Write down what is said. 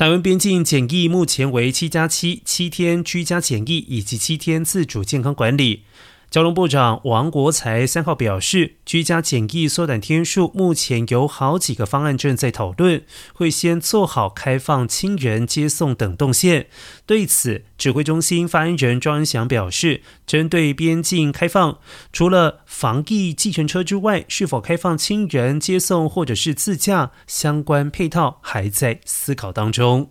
台湾边境检疫目前为七加七，七天居家检疫以及七天自主健康管理。交通部长王国才三号表示，居家检疫缩短天数，目前有好几个方案正在讨论，会先做好开放亲人接送等动线。对此，指挥中心发言人庄恩祥表示，针对边境开放，除了防疫计程车之外，是否开放亲人接送或者是自驾相关配套，还在思考当中。